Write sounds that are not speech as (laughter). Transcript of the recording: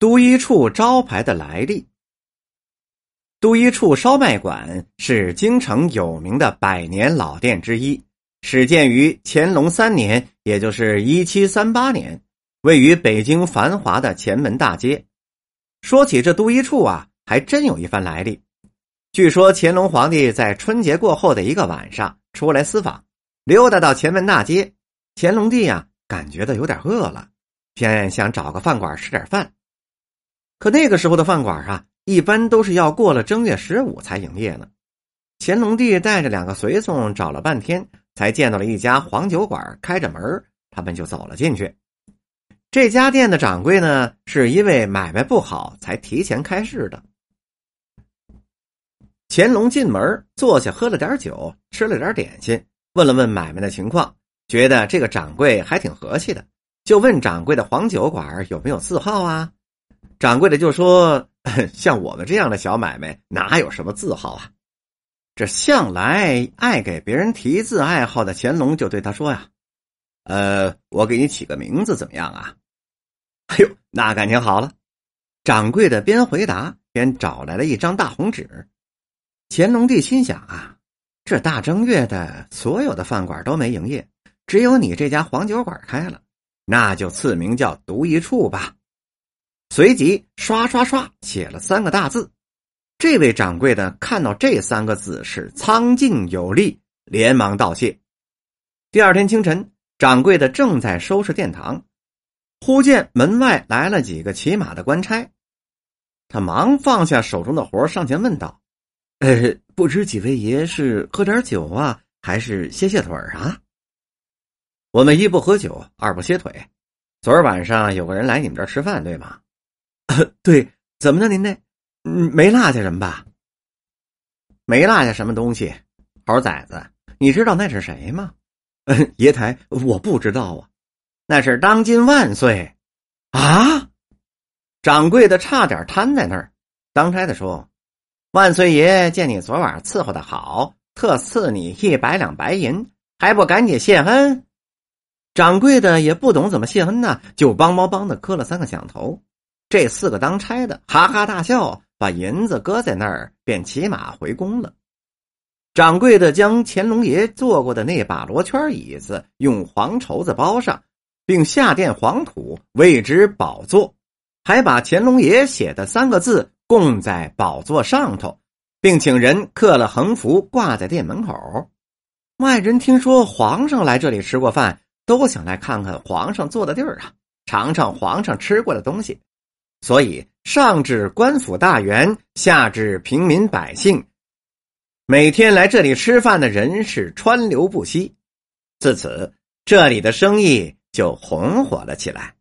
都一处招牌的来历。都一处烧麦馆是京城有名的百年老店之一，始建于乾隆三年，也就是一七三八年，位于北京繁华的前门大街。说起这都一处啊，还真有一番来历。据说乾隆皇帝在春节过后的一个晚上出来私访，溜达到前门大街，乾隆帝呀感觉到有点饿了，偏想找个饭馆吃点饭。可那个时候的饭馆啊，一般都是要过了正月十五才营业呢。乾隆帝带着两个随从找了半天，才见到了一家黄酒馆开着门，他们就走了进去。这家店的掌柜呢，是因为买卖不好才提前开市的。乾隆进门坐下，喝了点酒，吃了点点心，问了问买卖的情况，觉得这个掌柜还挺和气的，就问掌柜的黄酒馆有没有字号啊？掌柜的就说：“ (laughs) 像我们这样的小买卖，哪有什么字号啊？”这向来爱给别人提字爱好的乾隆就对他说：“呀，呃，我给你起个名字怎么样啊？” (laughs) 哎呦，那感情好了。掌柜的边回答边找来了一张大红纸。乾隆帝心想啊，这大正月的，所有的饭馆都没营业，只有你这家黄酒馆开了，那就赐名叫独一处吧。随即刷刷刷写了三个大字，这位掌柜的看到这三个字是苍劲有力，连忙道谢。第二天清晨，掌柜的正在收拾殿堂，忽见门外来了几个骑马的官差，他忙放下手中的活，上前问道：“呃，不知几位爷是喝点酒啊，还是歇歇腿啊？”我们一不喝酒，二不歇腿。昨儿晚上有个人来你们这儿吃饭，对吗？(coughs) 对，怎么着您呢？嗯，没落下什么吧？没落下什么东西。猴崽子，你知道那是谁吗？嗯 (laughs) 爷台，我不知道啊。那是当今万岁啊！掌柜的差点瘫在那儿。当差的说：“万岁爷见你昨晚伺候的好，特赐你一百两白银，还不赶紧谢恩？”掌柜的也不懂怎么谢恩呢，就梆梆梆的磕了三个响头。这四个当差的哈哈大笑，把银子搁在那儿，便骑马回宫了。掌柜的将乾隆爷坐过的那把罗圈椅子用黄绸子包上，并下垫黄土为之宝座，还把乾隆爷写的三个字供在宝座上头，并请人刻了横幅挂在店门口。外人听说皇上来这里吃过饭，都想来看看皇上坐的地儿啊，尝尝皇上吃过的东西。所以，上至官府大员，下至平民百姓，每天来这里吃饭的人是川流不息。自此，这里的生意就红火了起来。